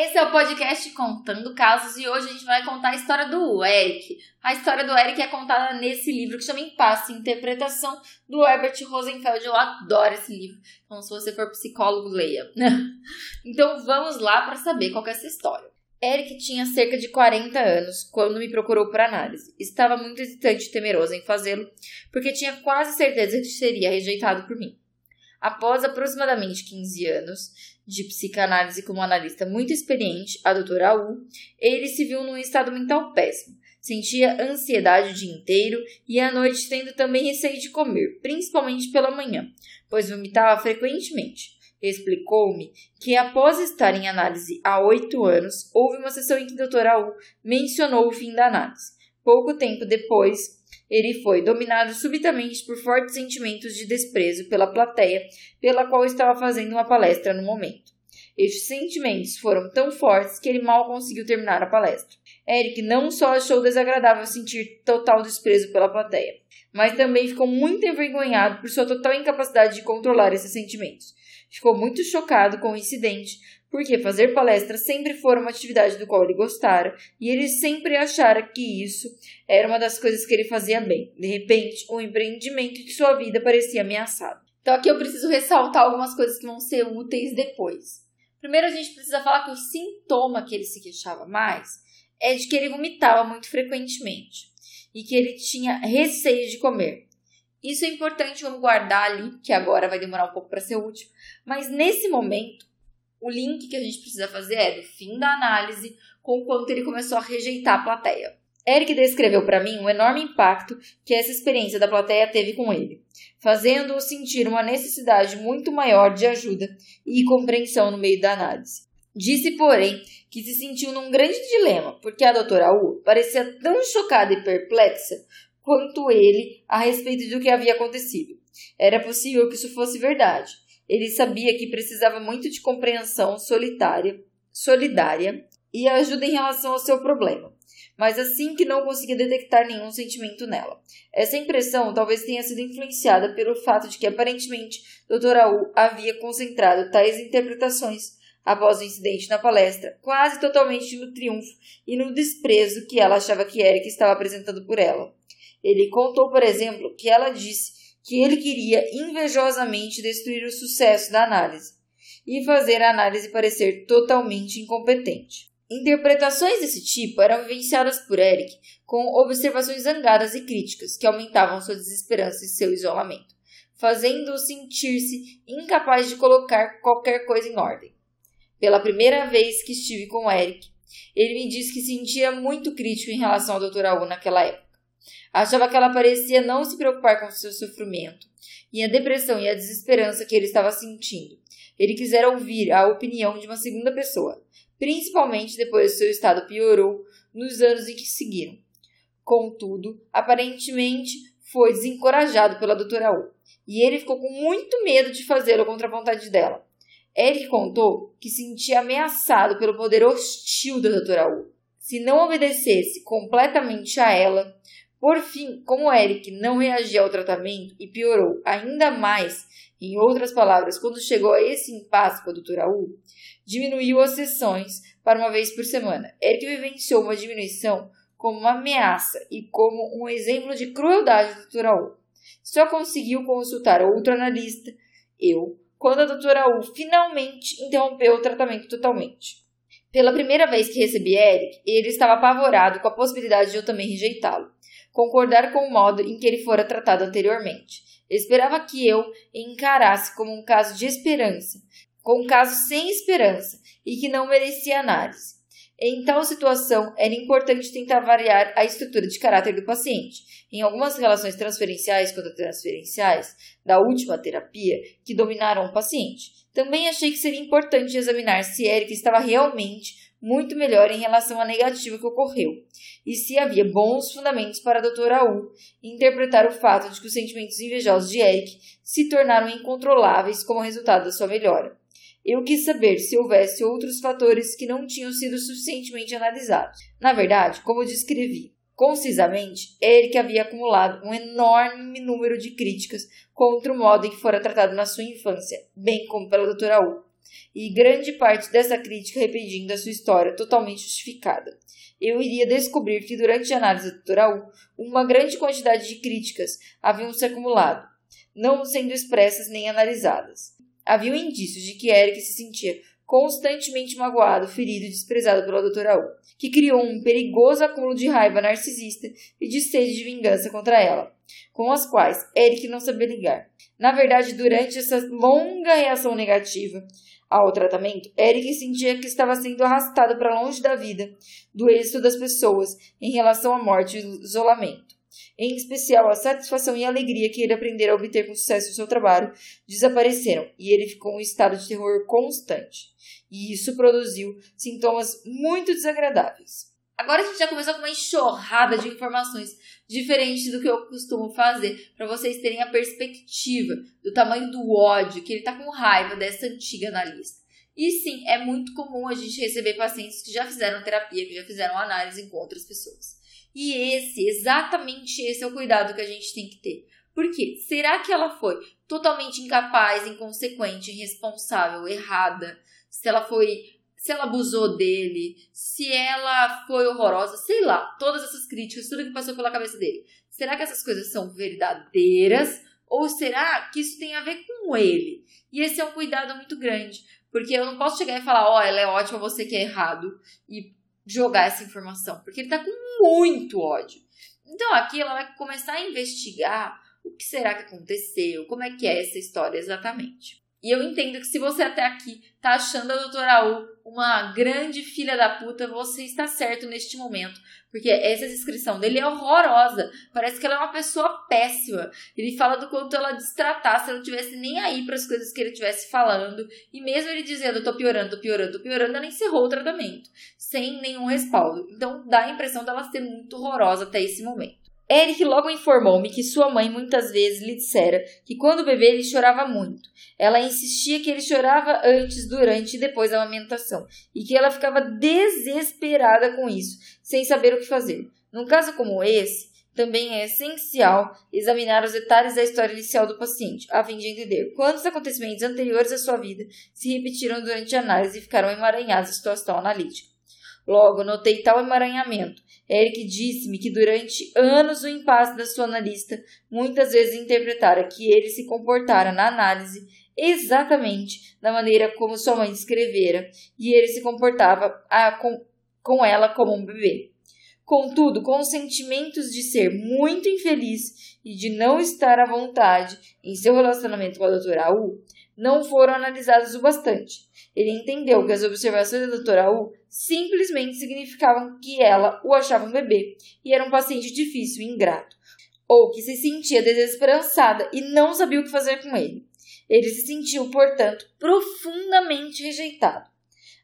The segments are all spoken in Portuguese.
Esse é o podcast Contando Casos e hoje a gente vai contar a história do Eric. A história do Eric é contada nesse livro que chama Impasse, interpretação do Herbert Rosenfeld. Eu adoro esse livro. Então, se você for psicólogo, leia. então, vamos lá para saber qual é essa história. Eric tinha cerca de 40 anos quando me procurou para análise. Estava muito hesitante e temeroso em fazê-lo, porque tinha quase certeza que seria rejeitado por mim. Após aproximadamente 15 anos de psicanálise como analista muito experiente, a doutora U, ele se viu num estado mental péssimo. Sentia ansiedade o dia inteiro e à noite tendo também receio de comer, principalmente pela manhã, pois vomitava frequentemente. Explicou-me que após estar em análise há oito anos, houve uma sessão em que a doutora U mencionou o fim da análise. Pouco tempo depois, ele foi dominado subitamente por fortes sentimentos de desprezo pela plateia pela qual estava fazendo uma palestra no momento. Estes sentimentos foram tão fortes que ele mal conseguiu terminar a palestra. Eric não só achou desagradável sentir total desprezo pela plateia, mas também ficou muito envergonhado por sua total incapacidade de controlar esses sentimentos. Ficou muito chocado com o incidente, porque fazer palestra sempre foi uma atividade do qual ele gostara e ele sempre achara que isso era uma das coisas que ele fazia bem. De repente, um empreendimento de sua vida parecia ameaçado. Então aqui eu preciso ressaltar algumas coisas que vão ser úteis depois. Primeiro a gente precisa falar que o sintoma que ele se queixava mais é de que ele vomitava muito frequentemente e que ele tinha receio de comer. Isso é importante, vamos guardar ali, que agora vai demorar um pouco para ser útil, mas nesse momento o link que a gente precisa fazer é do fim da análise com o quanto ele começou a rejeitar a plateia. Eric descreveu para mim o enorme impacto que essa experiência da plateia teve com ele, fazendo-o sentir uma necessidade muito maior de ajuda e compreensão no meio da análise. Disse, porém, que se sentiu num grande dilema, porque a doutora U parecia tão chocada e perplexa quanto ele a respeito do que havia acontecido. Era possível que isso fosse verdade, ele sabia que precisava muito de compreensão solitária, solidária e ajuda em relação ao seu problema, mas assim que não conseguia detectar nenhum sentimento nela. Essa impressão talvez tenha sido influenciada pelo fato de que aparentemente Dr. Aul havia concentrado tais interpretações após o incidente na palestra, quase totalmente no triunfo e no desprezo que ela achava que Eric estava apresentando por ela. Ele contou, por exemplo, que ela disse que ele queria invejosamente destruir o sucesso da análise e fazer a análise parecer totalmente incompetente. Interpretações desse tipo eram vivenciadas por Eric com observações zangadas e críticas que aumentavam sua desesperança e seu isolamento, fazendo-o sentir-se incapaz de colocar qualquer coisa em ordem. Pela primeira vez que estive com Eric, ele me disse que sentia muito crítico em relação à doutora U naquela época. Achava que ela parecia não se preocupar com seu sofrimento e a depressão e a desesperança que ele estava sentindo. Ele quisera ouvir a opinião de uma segunda pessoa, principalmente depois que seu estado piorou nos anos em que seguiram. Contudo, aparentemente foi desencorajado pela doutora U, e ele ficou com muito medo de fazê-lo contra a vontade dela. Eric contou que sentia ameaçado pelo poder hostil da doutora U. Se não obedecesse completamente a ela, por fim, como Eric não reagia ao tratamento e piorou ainda mais, em outras palavras, quando chegou a esse impasse com a doutora U, diminuiu as sessões para uma vez por semana. Eric vivenciou uma diminuição como uma ameaça e como um exemplo de crueldade da doutora U. Só conseguiu consultar outro analista, eu, quando a doutora U finalmente interrompeu o tratamento totalmente. Pela primeira vez que recebi Eric, ele estava apavorado com a possibilidade de eu também rejeitá-lo concordar com o modo em que ele fora tratado anteriormente. Esperava que eu encarasse como um caso de esperança, como um caso sem esperança e que não merecia análise. Em tal situação, era importante tentar variar a estrutura de caráter do paciente. Em algumas relações transferenciais contra transferenciais da última terapia que dominaram o paciente, também achei que seria importante examinar se Eric estava realmente muito melhor em relação à negativa que ocorreu, e se havia bons fundamentos para a doutora U interpretar o fato de que os sentimentos invejosos de Eric se tornaram incontroláveis como resultado da sua melhora. Eu quis saber se houvesse outros fatores que não tinham sido suficientemente analisados. Na verdade, como descrevi, Concisamente, Eric havia acumulado um enorme número de críticas contra o modo em que fora tratado na sua infância, bem como pela doutora U. e grande parte dessa crítica repetindo a sua história totalmente justificada. Eu iria descobrir que durante a análise doutoral, uma grande quantidade de críticas haviam se acumulado, não sendo expressas nem analisadas. Havia indícios de que Eric se sentia constantemente magoado, ferido e desprezado pela doutora U, que criou um perigoso acúmulo de raiva narcisista e de sede de vingança contra ela, com as quais Eric não sabia ligar. Na verdade, durante essa longa reação negativa ao tratamento, Eric sentia que estava sendo arrastado para longe da vida, do êxito das pessoas em relação à morte e isolamento em especial a satisfação e a alegria que ele aprendera a obter com sucesso no seu trabalho, desapareceram e ele ficou em um estado de terror constante. E isso produziu sintomas muito desagradáveis. Agora a gente já começou com uma enxurrada de informações diferentes do que eu costumo fazer, para vocês terem a perspectiva do tamanho do ódio que ele está com raiva dessa antiga analista. E sim, é muito comum a gente receber pacientes que já fizeram terapia, que já fizeram análise com outras pessoas. E esse, exatamente esse é o cuidado que a gente tem que ter. Por quê? Será que ela foi totalmente incapaz, inconsequente, irresponsável, errada? Se ela foi. Se ela abusou dele, se ela foi horrorosa, sei lá, todas essas críticas, tudo que passou pela cabeça dele. Será que essas coisas são verdadeiras? Ou será que isso tem a ver com ele? E esse é um cuidado muito grande. Porque eu não posso chegar e falar, ó, oh, ela é ótima, você que é errado. E jogar essa informação, porque ele tá com muito ódio. Então aqui ela vai começar a investigar o que será que aconteceu, como é que é essa história exatamente. E eu entendo que se você até aqui tá achando a doutora U uma grande filha da puta, você está certo neste momento. Porque essa descrição dele é horrorosa. Parece que ela é uma pessoa péssima. Ele fala do quanto ela destratasse, ela não tivesse nem aí para as coisas que ele estivesse falando. E mesmo ele dizendo, tô piorando, tô piorando, tô piorando, ela encerrou o tratamento. Sem nenhum respaldo. Então dá a impressão dela ser muito horrorosa até esse momento. Eric logo informou-me que sua mãe muitas vezes lhe dissera que quando bebê ele chorava muito. Ela insistia que ele chorava antes, durante e depois da amamentação e que ela ficava desesperada com isso, sem saber o que fazer. Num caso como esse, também é essencial examinar os detalhes da história inicial do paciente, a fim de entender quantos acontecimentos anteriores à sua vida se repetiram durante a análise e ficaram emaranhados em situação analítica. Logo, notei tal emaranhamento. Eric disse-me que durante anos o impasse da sua analista muitas vezes interpretara que ele se comportara na análise exatamente da maneira como sua mãe descrevera e ele se comportava a, com, com ela como um bebê. Contudo, com os sentimentos de ser muito infeliz e de não estar à vontade em seu relacionamento com a doutora U, não foram analisados o bastante. Ele entendeu que as observações da doutora U simplesmente significavam que ela o achava um bebê e era um paciente difícil e ingrato, ou que se sentia desesperançada e não sabia o que fazer com ele. Ele se sentiu, portanto, profundamente rejeitado.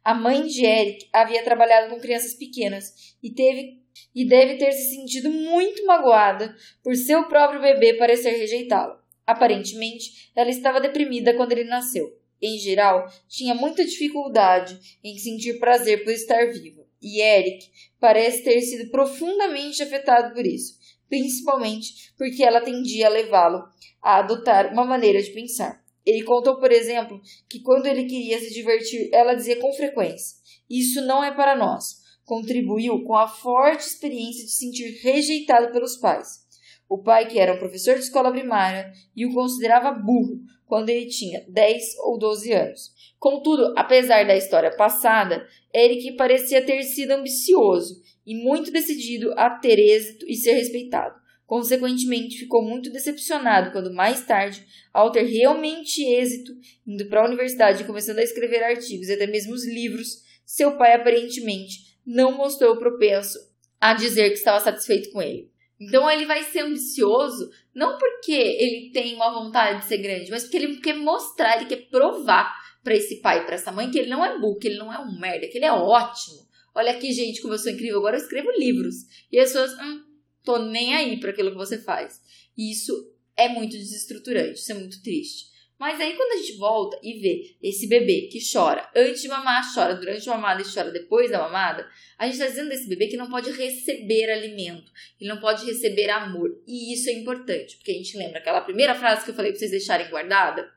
A mãe de Eric havia trabalhado com crianças pequenas e teve e deve ter se sentido muito magoada por seu próprio bebê parecer rejeitá-la. Aparentemente, ela estava deprimida quando ele nasceu. Em geral, tinha muita dificuldade em sentir prazer por estar viva, e Eric parece ter sido profundamente afetado por isso, principalmente porque ela tendia a levá-lo a adotar uma maneira de pensar. Ele contou, por exemplo, que quando ele queria se divertir, ela dizia com frequência: Isso não é para nós. Contribuiu com a forte experiência de sentir rejeitado pelos pais. O pai, que era um professor de escola primária, e o considerava burro quando ele tinha 10 ou 12 anos. Contudo, apesar da história passada, Eric parecia ter sido ambicioso e muito decidido a ter êxito e ser respeitado. Consequentemente, ficou muito decepcionado quando, mais tarde, ao ter realmente êxito, indo para a universidade e começando a escrever artigos e até mesmo os livros, seu pai aparentemente não mostrou propenso a dizer que estava satisfeito com ele. Então ele vai ser ambicioso não porque ele tem uma vontade de ser grande, mas porque ele quer mostrar, ele quer provar para esse pai para essa mãe que ele não é burro, que ele não é um merda, que ele é ótimo. Olha aqui, gente, como eu sou incrível. Agora eu escrevo livros. E as pessoas, hum, tô nem aí para aquilo que você faz. E isso é muito desestruturante, isso é muito triste. Mas aí quando a gente volta e vê esse bebê que chora antes de mamar, chora durante a mamada e chora depois da mamada, a gente está dizendo desse bebê que não pode receber alimento, ele não pode receber amor. E isso é importante, porque a gente lembra aquela primeira frase que eu falei para vocês deixarem guardada?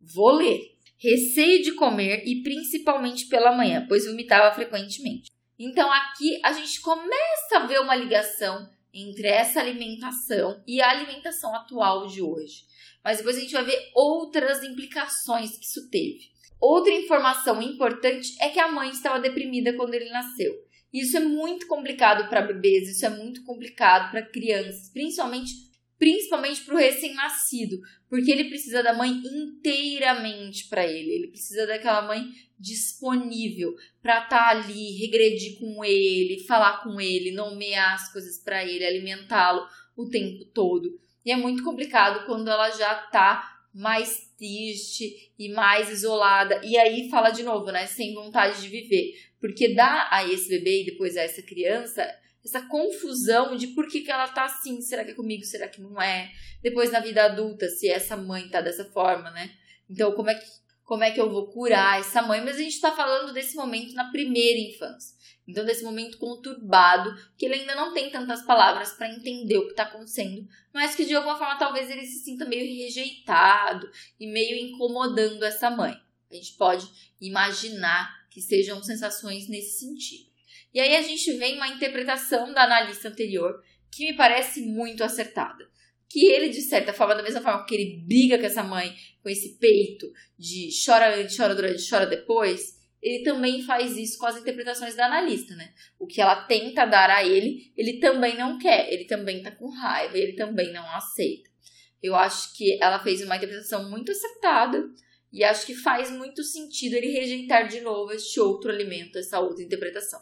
Vou ler. receio de comer e principalmente pela manhã, pois vomitava frequentemente. Então aqui a gente começa a ver uma ligação entre essa alimentação e a alimentação atual de hoje. Mas depois a gente vai ver outras implicações que isso teve. Outra informação importante é que a mãe estava deprimida quando ele nasceu. Isso é muito complicado para bebês, isso é muito complicado para crianças, principalmente principalmente para o recém-nascido, porque ele precisa da mãe inteiramente para ele, ele precisa daquela mãe disponível para estar tá ali, regredir com ele, falar com ele, nomear as coisas para ele, alimentá-lo o tempo todo. E é muito complicado quando ela já tá mais triste e mais isolada. E aí fala de novo, né? Sem vontade de viver. Porque dá a esse bebê e depois a essa criança essa confusão de por que, que ela tá assim, será que é comigo, será que não é? Depois na vida adulta, se essa mãe tá dessa forma, né? Então, como é que, como é que eu vou curar essa mãe? Mas a gente tá falando desse momento na primeira infância. Então, desse momento conturbado, que ele ainda não tem tantas palavras para entender o que está acontecendo, mas que de alguma forma talvez ele se sinta meio rejeitado e meio incomodando essa mãe. A gente pode imaginar que sejam sensações nesse sentido. E aí a gente vem uma interpretação da analista anterior que me parece muito acertada. Que ele, de certa forma, da mesma forma que ele briga com essa mãe, com esse peito de chora antes, chora durante, chora depois, ele também faz isso com as interpretações da analista, né? O que ela tenta dar a ele, ele também não quer, ele também tá com raiva, ele também não aceita. Eu acho que ela fez uma interpretação muito acertada e acho que faz muito sentido ele rejeitar de novo este outro alimento, essa outra interpretação.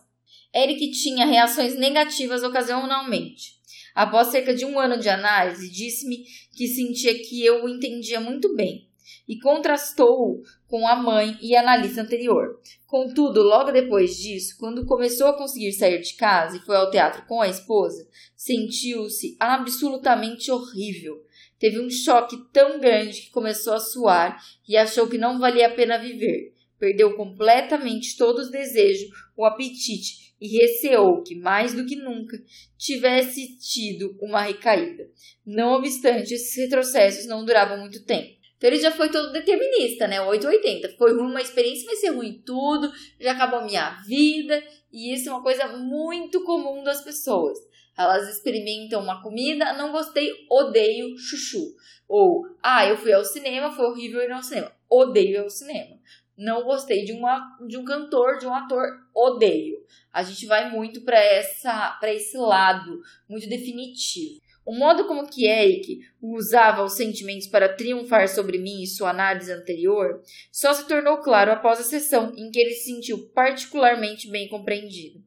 Eric tinha reações negativas ocasionalmente. Após cerca de um ano de análise, disse-me que sentia que eu o entendia muito bem e contrastou com a mãe e a analista anterior. Contudo, logo depois disso, quando começou a conseguir sair de casa e foi ao teatro com a esposa, sentiu-se absolutamente horrível. Teve um choque tão grande que começou a suar e achou que não valia a pena viver. Perdeu completamente todos os desejos, o apetite e receou que, mais do que nunca, tivesse tido uma recaída. Não obstante, esses retrocessos não duravam muito tempo. Então ele já foi todo determinista, né? 880. Foi ruim uma experiência, vai ser ruim tudo, já acabou minha vida. E isso é uma coisa muito comum das pessoas. Elas experimentam uma comida, não gostei, odeio chuchu. Ou, ah, eu fui ao cinema, foi horrível ir ao cinema. Odeio ir ao cinema. Não gostei de, uma, de um cantor, de um ator, odeio. A gente vai muito para essa para esse lado muito definitivo. O modo como que Eric usava os sentimentos para triunfar sobre mim em sua análise anterior só se tornou claro após a sessão em que ele se sentiu particularmente bem compreendido.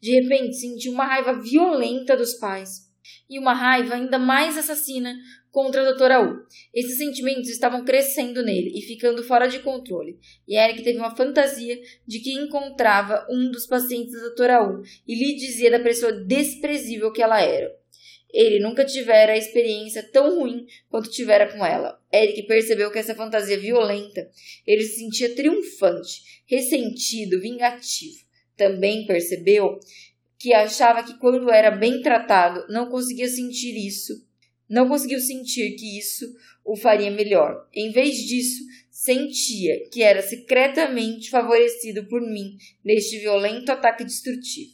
De repente, sentiu uma raiva violenta dos pais e uma raiva ainda mais assassina contra a doutora U. Esses sentimentos estavam crescendo nele e ficando fora de controle, e Eric teve uma fantasia de que encontrava um dos pacientes da doutora U e lhe dizia da pessoa desprezível que ela era. Ele nunca tivera a experiência tão ruim quanto tivera com ela. Eric percebeu que essa fantasia violenta, ele se sentia triunfante, ressentido, vingativo. Também percebeu que achava que quando era bem tratado, não conseguia sentir isso. Não conseguiu sentir que isso o faria melhor. Em vez disso, sentia que era secretamente favorecido por mim neste violento ataque destrutivo.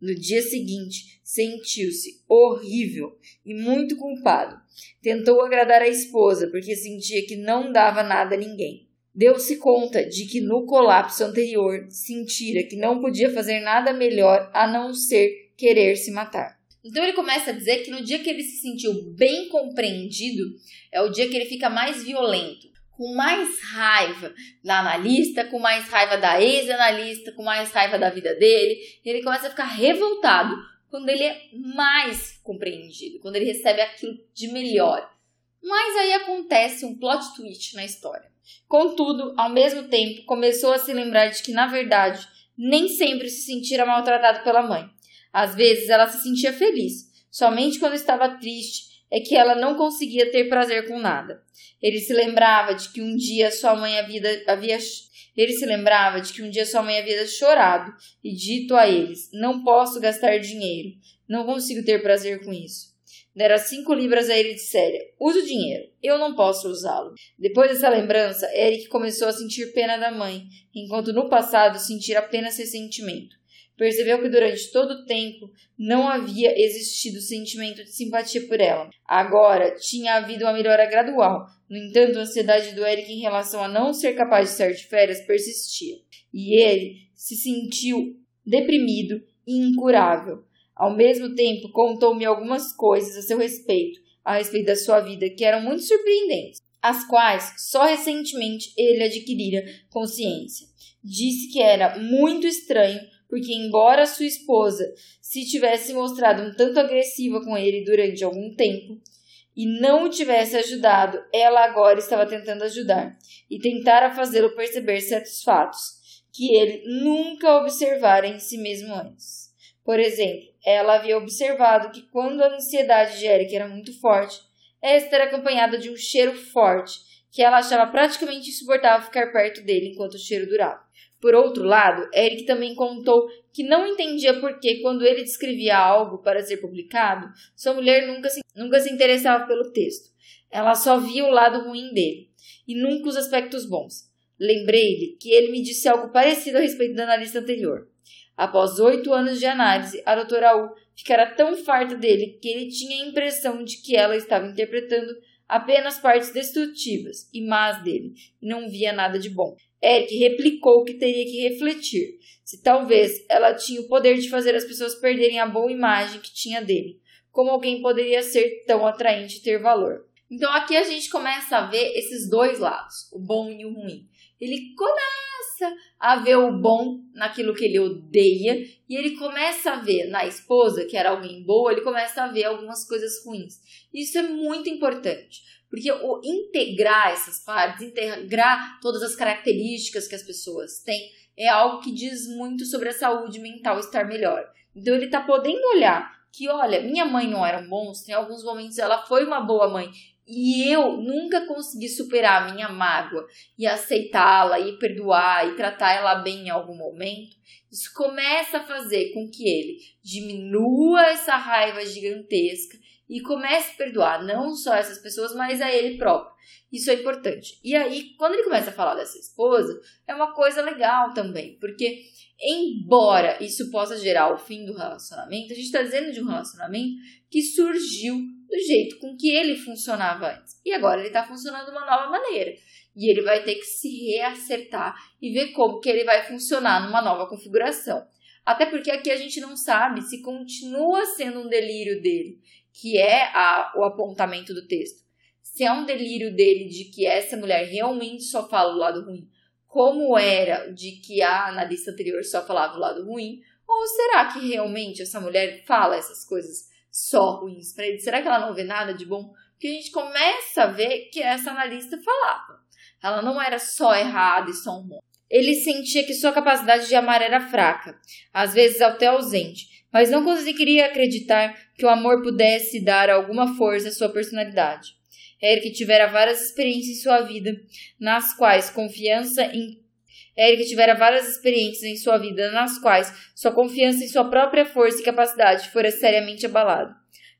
No dia seguinte, sentiu-se horrível e muito culpado. Tentou agradar a esposa porque sentia que não dava nada a ninguém. Deu-se conta de que no colapso anterior sentira que não podia fazer nada melhor a não ser querer se matar. Então ele começa a dizer que no dia que ele se sentiu bem compreendido é o dia que ele fica mais violento com mais raiva da analista, com mais raiva da ex-analista, com mais raiva da vida dele. Ele começa a ficar revoltado quando ele é mais compreendido, quando ele recebe aquilo de melhor. Mas aí acontece um plot twist na história. Contudo, ao mesmo tempo, começou a se lembrar de que, na verdade, nem sempre se sentira maltratado pela mãe. Às vezes ela se sentia feliz, somente quando estava triste é que ela não conseguia ter prazer com nada. Ele se lembrava de que um dia sua mãe havia, havia ele se lembrava de que um dia sua mãe havia chorado e dito a eles: Não posso gastar dinheiro, não consigo ter prazer com isso. Dera cinco libras a ele e dissera: Use o dinheiro, eu não posso usá-lo. Depois dessa lembrança, Eric começou a sentir pena da mãe, enquanto no passado sentira apenas ressentimento. Percebeu que durante todo o tempo não havia existido sentimento de simpatia por ela. Agora tinha havido uma melhora gradual. No entanto, a ansiedade do Eric em relação a não ser capaz de sair de férias persistia. E ele se sentiu deprimido e incurável. Ao mesmo tempo, contou-me algumas coisas a seu respeito, a respeito da sua vida, que eram muito surpreendentes, as quais só recentemente ele adquirira consciência. Disse que era muito estranho, porque, embora sua esposa se tivesse mostrado um tanto agressiva com ele durante algum tempo, e não o tivesse ajudado, ela agora estava tentando ajudar e tentara fazê-lo perceber certos fatos que ele nunca observara em si mesmo antes. Por exemplo, ela havia observado que quando a ansiedade de Eric era muito forte, esta era acompanhada de um cheiro forte, que ela achava praticamente insuportável ficar perto dele enquanto o cheiro durava. Por outro lado, Eric também contou que não entendia por que, quando ele descrevia algo para ser publicado, sua mulher nunca se, nunca se interessava pelo texto. Ela só via o lado ruim dele, e nunca os aspectos bons. Lembrei-lhe que ele me disse algo parecido a respeito da analista anterior. Após oito anos de análise, a doutora U ficara tão farta dele que ele tinha a impressão de que ela estava interpretando apenas partes destrutivas e más dele, e não via nada de bom. Eric replicou que teria que refletir se talvez ela tinha o poder de fazer as pessoas perderem a boa imagem que tinha dele. Como alguém poderia ser tão atraente e ter valor? Então aqui a gente começa a ver esses dois lados, o bom e o ruim. Ele começa começa a ver o bom naquilo que ele odeia e ele começa a ver na esposa, que era alguém boa, ele começa a ver algumas coisas ruins. Isso é muito importante, porque o integrar essas partes, integrar todas as características que as pessoas têm, é algo que diz muito sobre a saúde mental estar melhor. Então ele está podendo olhar que, olha, minha mãe não era um monstro, em alguns momentos ela foi uma boa mãe e eu nunca consegui superar a minha mágoa e aceitá-la e perdoar e tratar ela bem em algum momento, isso começa a fazer com que ele diminua essa raiva gigantesca e comece a perdoar não só essas pessoas, mas a ele próprio. Isso é importante. E aí, quando ele começa a falar dessa esposa, é uma coisa legal também, porque embora isso possa gerar o fim do relacionamento, a gente está dizendo de um relacionamento que surgiu do jeito com que ele funcionava antes. E agora ele está funcionando de uma nova maneira. E ele vai ter que se reacertar e ver como que ele vai funcionar numa nova configuração. Até porque aqui a gente não sabe se continua sendo um delírio dele, que é a, o apontamento do texto. Se é um delírio dele de que essa mulher realmente só fala o lado ruim, como era de que a analista anterior só falava o lado ruim, ou será que realmente essa mulher fala essas coisas só ruins para ele? Será que ela não vê nada de bom? Porque a gente começa a ver que essa analista falava. Ela não era só errada e só um. Ele sentia que sua capacidade de amar era fraca, às vezes até ausente, mas não conseguiria acreditar que o amor pudesse dar alguma força à sua personalidade. Eric tivera várias experiências em sua vida, nas quais confiança em Eric tivera várias experiências em sua vida nas quais sua confiança em sua própria força e capacidade fora seriamente abalada.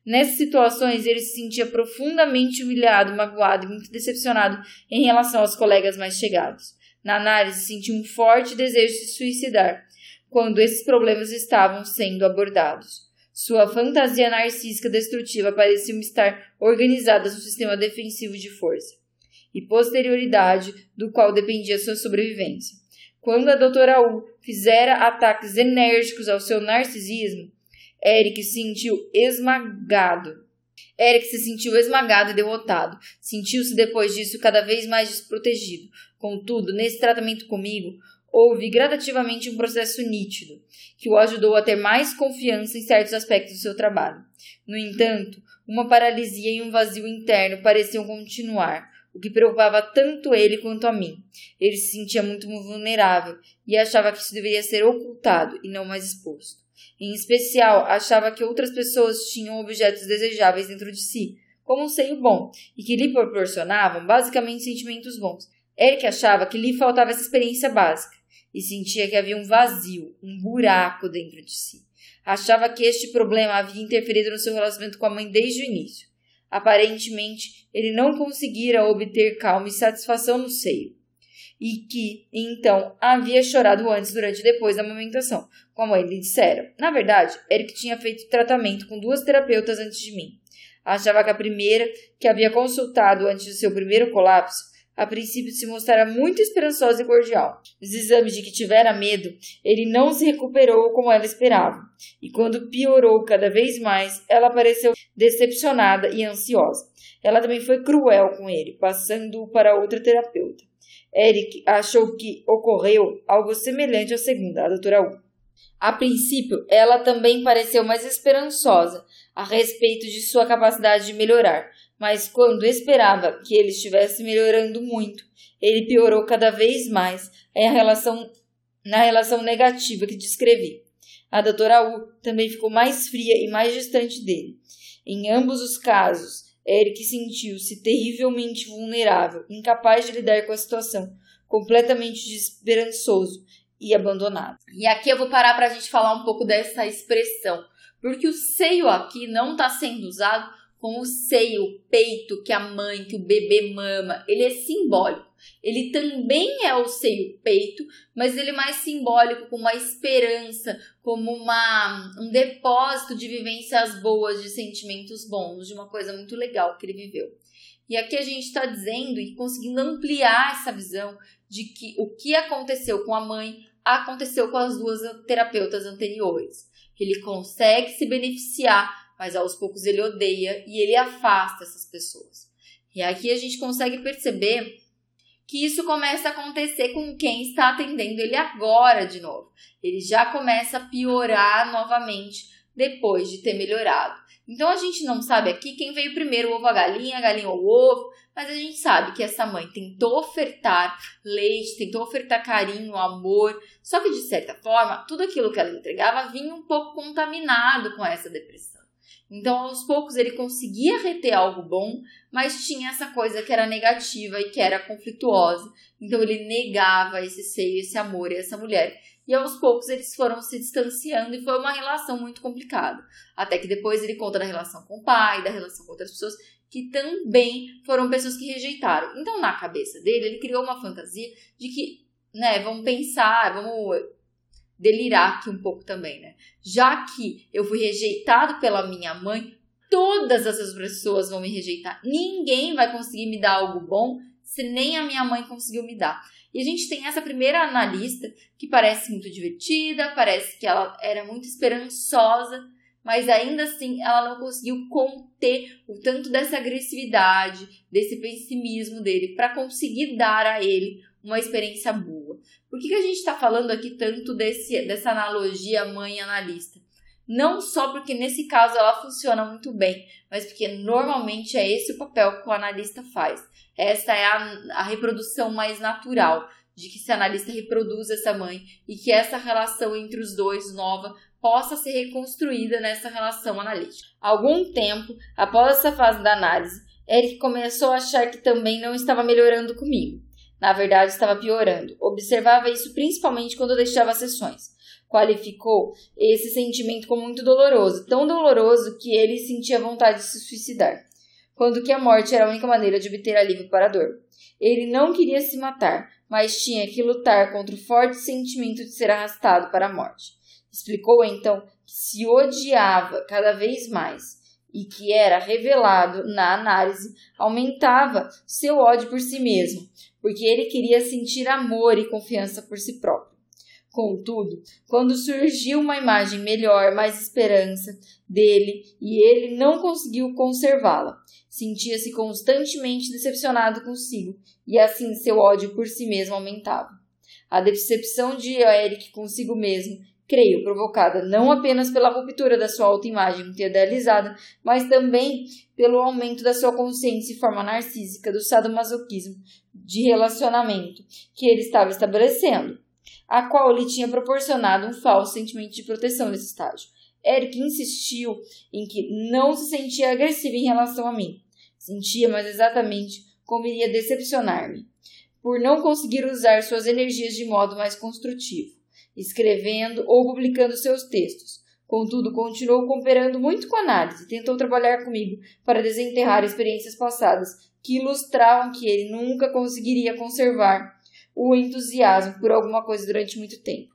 Nessas situações, ele se sentia profundamente humilhado, magoado e muito decepcionado em relação aos colegas mais chegados. Na análise, sentiu um forte desejo de se suicidar quando esses problemas estavam sendo abordados. Sua fantasia narcísica destrutiva parecia estar organizada no sistema defensivo de força e posterioridade do qual dependia sua sobrevivência. Quando a doutora U fizera ataques enérgicos ao seu narcisismo, Eric se sentiu esmagado. Eric se sentiu esmagado e derrotado. Sentiu-se depois disso cada vez mais desprotegido. Contudo, nesse tratamento comigo, houve gradativamente um processo nítido, que o ajudou a ter mais confiança em certos aspectos do seu trabalho. No entanto, uma paralisia e um vazio interno pareciam continuar, o que preocupava tanto ele quanto a mim. Ele se sentia muito vulnerável e achava que isso deveria ser ocultado e não mais exposto. Em especial, achava que outras pessoas tinham objetos desejáveis dentro de si, como um seio bom, e que lhe proporcionavam basicamente sentimentos bons. Eric achava que lhe faltava essa experiência básica. e sentia que havia um vazio, um buraco dentro de si. Achava que este problema havia interferido no seu relacionamento com a mãe desde o início. Aparentemente, ele não conseguira obter calma e satisfação no seio. E que, então, havia chorado antes, durante e depois da amamentação, como a mãe lhe dissera. Na verdade, Eric tinha feito tratamento com duas terapeutas antes de mim. Achava que a primeira, que havia consultado antes do seu primeiro colapso, a princípio se mostrara muito esperançosa e cordial. Nos exames de que tivera medo, ele não se recuperou como ela esperava, e quando piorou cada vez mais, ela pareceu decepcionada e ansiosa. Ela também foi cruel com ele, passando-o para outra terapeuta. Eric achou que ocorreu algo semelhante à segunda, a doutora U. A princípio, ela também pareceu mais esperançosa a respeito de sua capacidade de melhorar, mas quando esperava que ele estivesse melhorando muito, ele piorou cada vez mais em relação, na relação negativa que descrevi. A doutora U também ficou mais fria e mais distante dele. Em ambos os casos, Eric sentiu-se terrivelmente vulnerável, incapaz de lidar com a situação, completamente desesperançoso e abandonado. E aqui eu vou parar para a gente falar um pouco dessa expressão, porque o seio aqui não está sendo usado com o seio, o peito que a mãe, que o bebê mama, ele é simbólico. Ele também é o seio, peito, mas ele é mais simbólico, com uma esperança, como uma, um depósito de vivências boas, de sentimentos bons, de uma coisa muito legal que ele viveu. E aqui a gente está dizendo e conseguindo ampliar essa visão de que o que aconteceu com a mãe aconteceu com as duas terapeutas anteriores. Ele consegue se beneficiar mas aos poucos ele odeia e ele afasta essas pessoas. E aqui a gente consegue perceber que isso começa a acontecer com quem está atendendo ele agora de novo. Ele já começa a piorar novamente depois de ter melhorado. Então a gente não sabe aqui quem veio primeiro, o ovo a galinha, a galinha ou o ovo, mas a gente sabe que essa mãe tentou ofertar leite, tentou ofertar carinho, amor, só que de certa forma, tudo aquilo que ela entregava vinha um pouco contaminado com essa depressão. Então, aos poucos, ele conseguia reter algo bom, mas tinha essa coisa que era negativa e que era conflituosa. Então, ele negava esse seio, esse amor e essa mulher. E aos poucos eles foram se distanciando e foi uma relação muito complicada. Até que depois ele conta da relação com o pai, da relação com outras pessoas que também foram pessoas que rejeitaram. Então, na cabeça dele, ele criou uma fantasia de que, né, vamos pensar, vamos delirar aqui um pouco também, né? Já que eu fui rejeitado pela minha mãe, todas essas pessoas vão me rejeitar. Ninguém vai conseguir me dar algo bom se nem a minha mãe conseguiu me dar. E a gente tem essa primeira analista que parece muito divertida, parece que ela era muito esperançosa, mas ainda assim ela não conseguiu conter o tanto dessa agressividade, desse pessimismo dele, para conseguir dar a ele uma experiência boa. Por que, que a gente está falando aqui tanto desse, dessa analogia mãe-analista? Não só porque nesse caso ela funciona muito bem, mas porque normalmente é esse o papel que o analista faz. Essa é a, a reprodução mais natural, de que esse analista reproduz essa mãe e que essa relação entre os dois nova possa ser reconstruída nessa relação analítica. Algum tempo após essa fase da análise, Eric começou a achar que também não estava melhorando comigo. Na verdade, estava piorando. Observava isso principalmente quando deixava sessões. Qualificou esse sentimento como muito doloroso, tão doloroso que ele sentia vontade de se suicidar, quando que a morte era a única maneira de obter alívio para a dor. Ele não queria se matar, mas tinha que lutar contra o forte sentimento de ser arrastado para a morte. Explicou então que se odiava cada vez mais e que era revelado na análise, aumentava seu ódio por si mesmo, porque ele queria sentir amor e confiança por si próprio. Contudo, quando surgiu uma imagem melhor, mais esperança dele e ele não conseguiu conservá-la, sentia-se constantemente decepcionado consigo e assim seu ódio por si mesmo aumentava. A decepção de Eric consigo mesmo creio, provocada não apenas pela ruptura da sua autoimagem idealizada, mas também pelo aumento da sua consciência e forma narcísica do sadomasoquismo de relacionamento que ele estava estabelecendo, a qual lhe tinha proporcionado um falso sentimento de proteção nesse estágio. Eric insistiu em que não se sentia agressivo em relação a mim. Sentia, mas exatamente como iria decepcionar-me. por não conseguir usar suas energias de modo mais construtivo, escrevendo ou publicando seus textos. Contudo, continuou cooperando muito com a análise e tentou trabalhar comigo para desenterrar experiências passadas que ilustravam que ele nunca conseguiria conservar o entusiasmo por alguma coisa durante muito tempo.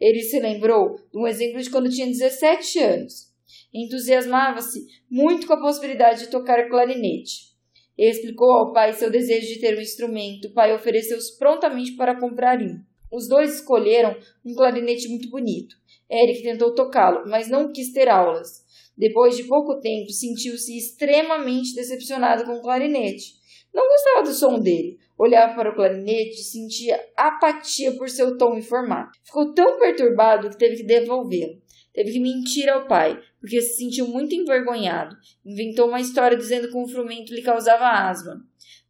Ele se lembrou de um exemplo de quando tinha 17 anos. Entusiasmava-se muito com a possibilidade de tocar clarinete. Explicou ao pai seu desejo de ter um instrumento. O pai ofereceu-se prontamente para comprar um. Os dois escolheram um clarinete muito bonito. Eric tentou tocá-lo, mas não quis ter aulas. Depois de pouco tempo, sentiu-se extremamente decepcionado com o clarinete. Não gostava do som dele. Olhava para o clarinete e sentia apatia por seu tom formato. Ficou tão perturbado que teve que devolvê-lo. Teve que mentir ao pai, porque se sentiu muito envergonhado. Inventou uma história dizendo que o frumento lhe causava asma.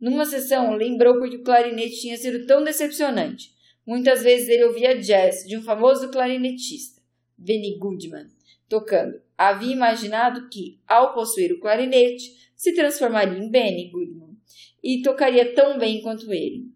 Numa sessão, lembrou porque o clarinete tinha sido tão decepcionante. Muitas vezes ele ouvia jazz de um famoso clarinetista, Benny Goodman, tocando. Havia imaginado que, ao possuir o clarinete, se transformaria em Benny Goodman e tocaria tão bem quanto ele.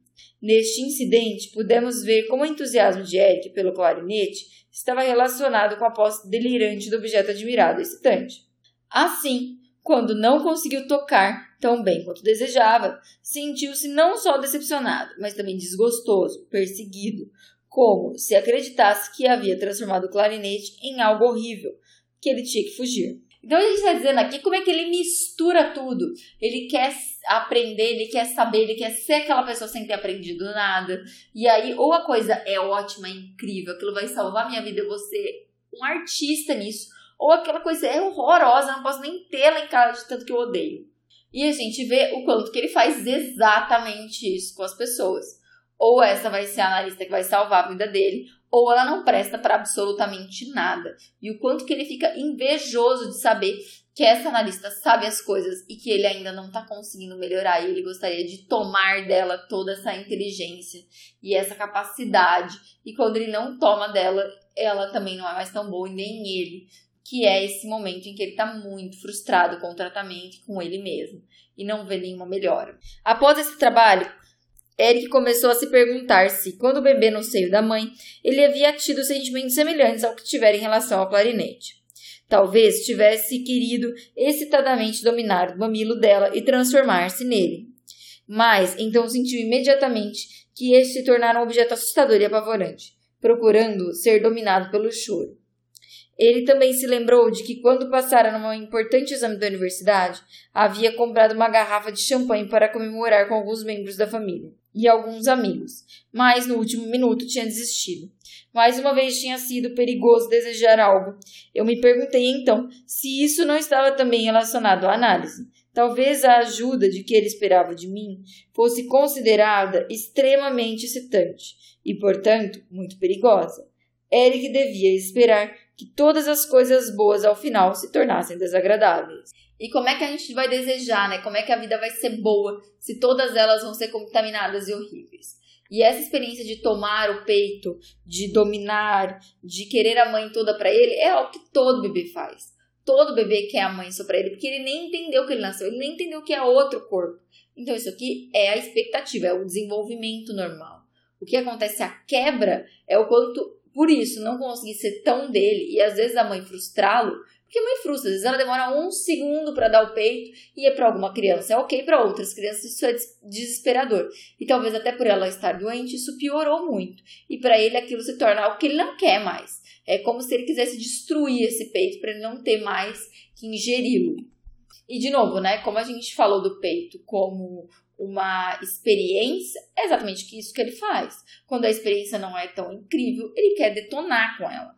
Neste incidente, pudemos ver como o entusiasmo de Eric pelo clarinete estava relacionado com a posse delirante do objeto admirado e excitante. Assim, quando não conseguiu tocar tão bem quanto desejava, sentiu-se não só decepcionado, mas também desgostoso, perseguido, como se acreditasse que havia transformado o clarinete em algo horrível, que ele tinha que fugir. Então a gente está dizendo aqui como é que ele mistura tudo. Ele quer aprender, ele quer saber, ele quer ser aquela pessoa sem ter aprendido nada. E aí, ou a coisa é ótima, é incrível, aquilo vai salvar minha vida, eu vou ser um artista nisso. Ou aquela coisa é horrorosa, não posso nem tê-la em casa de tanto que eu odeio. E a gente vê o quanto que ele faz exatamente isso com as pessoas. Ou essa vai ser a analista que vai salvar a vida dele, ou ela não presta para absolutamente nada. E o quanto que ele fica invejoso de saber que essa analista sabe as coisas e que ele ainda não está conseguindo melhorar e ele gostaria de tomar dela toda essa inteligência e essa capacidade. E quando ele não toma dela, ela também não é mais tão boa e nem ele, que é esse momento em que ele está muito frustrado com o tratamento e com ele mesmo e não vê nenhuma melhora. Após esse trabalho, Eric começou a se perguntar se, quando o bebê no seio da mãe, ele havia tido sentimentos semelhantes ao que tivera em relação ao clarinete. Talvez tivesse querido excitadamente dominar o mamilo dela e transformar-se nele. Mas então sentiu imediatamente que este se tornara um objeto assustador e apavorante, procurando ser dominado pelo choro. Ele também se lembrou de que, quando passara num importante exame da universidade, havia comprado uma garrafa de champanhe para comemorar com alguns membros da família e alguns amigos, mas no último minuto tinha desistido. Mais uma vez tinha sido perigoso desejar algo. Eu me perguntei então se isso não estava também relacionado à análise. Talvez a ajuda de que ele esperava de mim fosse considerada extremamente excitante e, portanto, muito perigosa. Eric devia esperar que todas as coisas boas ao final se tornassem desagradáveis. E como é que a gente vai desejar, né? Como é que a vida vai ser boa se todas elas vão ser contaminadas e horríveis? E essa experiência de tomar o peito, de dominar, de querer a mãe toda para ele, é o que todo bebê faz. Todo bebê quer a mãe só para ele, porque ele nem entendeu que ele nasceu, ele nem entendeu que é outro corpo. Então isso aqui é a expectativa, é o desenvolvimento normal. O que acontece a quebra é o quanto por isso não conseguir ser tão dele e às vezes a mãe frustrá-lo, porque a mãe frustra, às vezes ela demora um segundo para dar o peito e é para alguma criança, é ok para outras crianças, isso é desesperador. E talvez até por ela estar doente, isso piorou muito. E para ele aquilo se torna algo que ele não quer mais. É como se ele quisesse destruir esse peito para ele não ter mais que ingeri-lo. E de novo, né, como a gente falou do peito como uma experiência, é exatamente isso que ele faz. Quando a experiência não é tão incrível, ele quer detonar com ela.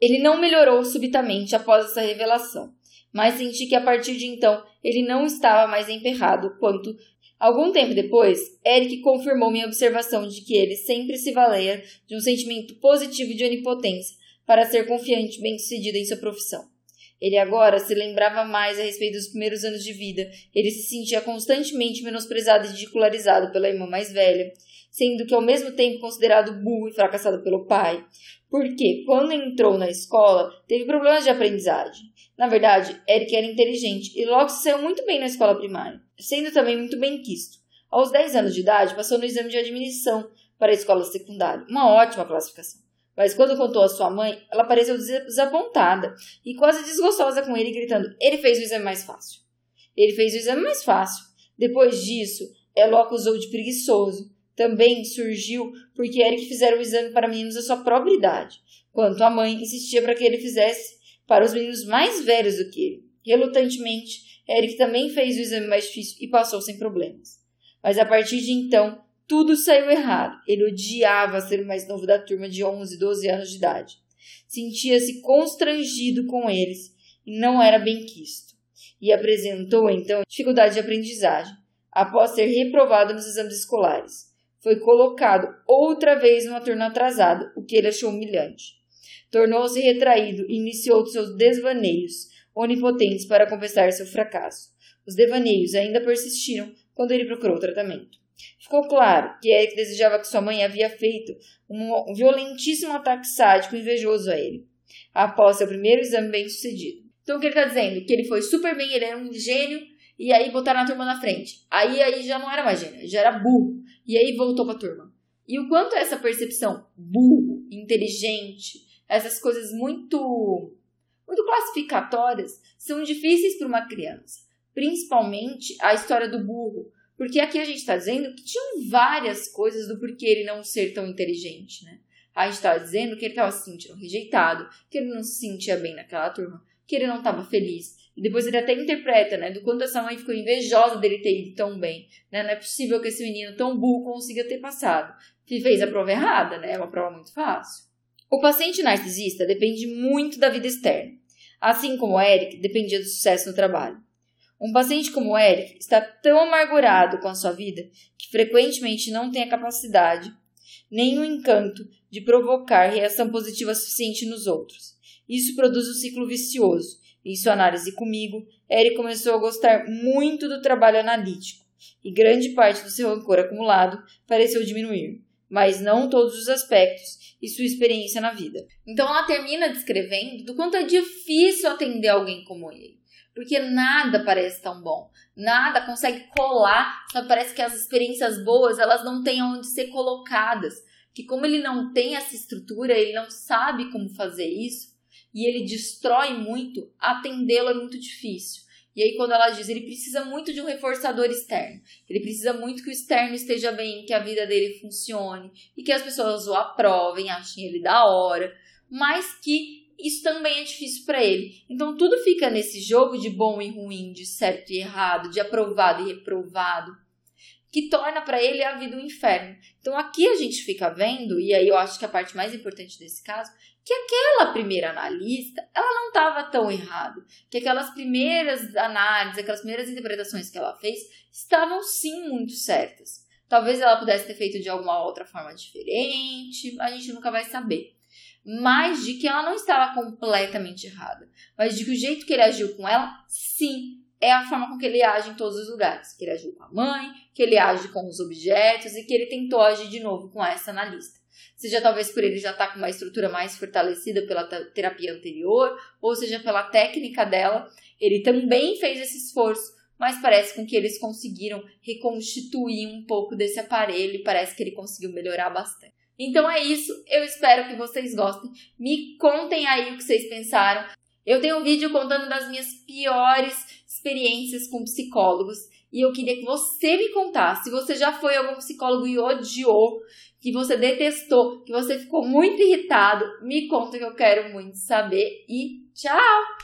Ele não melhorou subitamente após essa revelação, mas senti que a partir de então ele não estava mais emperrado quanto Algum tempo depois, Eric confirmou minha observação de que ele sempre se valia de um sentimento positivo de onipotência para ser confiante e bem-sucedido em sua profissão. Ele agora se lembrava mais a respeito dos primeiros anos de vida. Ele se sentia constantemente menosprezado e ridicularizado pela irmã mais velha, sendo que ao mesmo tempo considerado burro e fracassado pelo pai. Porque, quando entrou na escola, teve problemas de aprendizagem. Na verdade, Eric era inteligente e logo se saiu muito bem na escola primária, sendo também muito bem quisto. Aos 10 anos de idade, passou no exame de admissão para a escola secundária, uma ótima classificação. Mas quando contou à sua mãe, ela pareceu desapontada e quase desgostosa com ele, gritando: Ele fez o exame mais fácil. Ele fez o exame mais fácil. Depois disso, ela o acusou de preguiçoso. Também surgiu porque Eric fizeram o exame para meninos da sua própria idade, quanto a mãe insistia para que ele fizesse para os meninos mais velhos do que ele. Relutantemente, Eric também fez o exame mais difícil e passou sem problemas. Mas a partir de então, tudo saiu errado. Ele odiava ser o mais novo da turma de 11, 12 anos de idade. Sentia-se constrangido com eles e não era bem quisto. E apresentou então dificuldade de aprendizagem, após ser reprovado nos exames escolares. Foi colocado outra vez numa turma atrasada, o que ele achou humilhante. Tornou-se retraído e iniciou seus desvaneios, onipotentes para compensar seu fracasso. Os devaneios ainda persistiram quando ele procurou tratamento. Ficou claro que Eric desejava que sua mãe havia feito um violentíssimo ataque sádico invejoso a ele, após seu primeiro exame bem sucedido. Então o que ele está dizendo? Que ele foi super bem, ele era um gênio, e aí botaram a turma na frente. Aí aí já não era mais gênio, já era burro. E aí voltou para a turma. E o quanto essa percepção burro, inteligente, essas coisas muito muito classificatórias são difíceis para uma criança, principalmente a história do burro, porque aqui a gente está dizendo que tinham várias coisas do porquê ele não ser tão inteligente, né? A gente estava dizendo que ele estava se sentindo rejeitado, que ele não se sentia bem naquela turma, que ele não estava feliz. E depois ele até interpreta, né? Do quanto essa mãe ficou invejosa dele ter ido tão bem. Né? Não é possível que esse menino tão burro consiga ter passado. Que fez a prova errada, né? É uma prova muito fácil. O paciente narcisista depende muito da vida externa. Assim como o Eric dependia do sucesso no trabalho. Um paciente como o Eric está tão amargurado com a sua vida que frequentemente não tem a capacidade nem o encanto de provocar reação positiva suficiente nos outros. Isso produz um ciclo vicioso. Em sua análise comigo, Eric começou a gostar muito do trabalho analítico e grande parte do seu rancor acumulado pareceu diminuir, mas não todos os aspectos e sua experiência na vida. Então ela termina descrevendo do quanto é difícil atender alguém como ele porque nada parece tão bom. Nada consegue colar, sabe? Parece que as experiências boas, elas não têm onde ser colocadas. Que como ele não tem essa estrutura, ele não sabe como fazer isso, e ele destrói muito, atendê-lo é muito difícil. E aí, quando ela diz, ele precisa muito de um reforçador externo. Ele precisa muito que o externo esteja bem, que a vida dele funcione e que as pessoas o aprovem, achem ele da hora, mas que isso também é difícil para ele. Então tudo fica nesse jogo de bom e ruim, de certo e errado, de aprovado e reprovado, que torna para ele a vida um inferno. Então aqui a gente fica vendo, e aí eu acho que a parte mais importante desse caso, que aquela primeira analista, ela não estava tão errada, que aquelas primeiras análises, aquelas primeiras interpretações que ela fez, estavam sim muito certas. Talvez ela pudesse ter feito de alguma outra forma diferente, a gente nunca vai saber mas de que ela não estava completamente errada, mas de que o jeito que ele agiu com ela, sim, é a forma com que ele age em todos os lugares. Que ele agiu com a mãe, que ele age com os objetos e que ele tentou agir de novo com essa analista. Seja talvez por ele já estar tá com uma estrutura mais fortalecida pela terapia anterior, ou seja pela técnica dela, ele também fez esse esforço, mas parece com que eles conseguiram reconstituir um pouco desse aparelho e parece que ele conseguiu melhorar bastante. Então é isso, eu espero que vocês gostem. Me contem aí o que vocês pensaram. Eu tenho um vídeo contando das minhas piores experiências com psicólogos e eu queria que você me contasse se você já foi algum psicólogo e odiou, que você detestou, que você ficou muito irritado. Me conta que eu quero muito saber e tchau!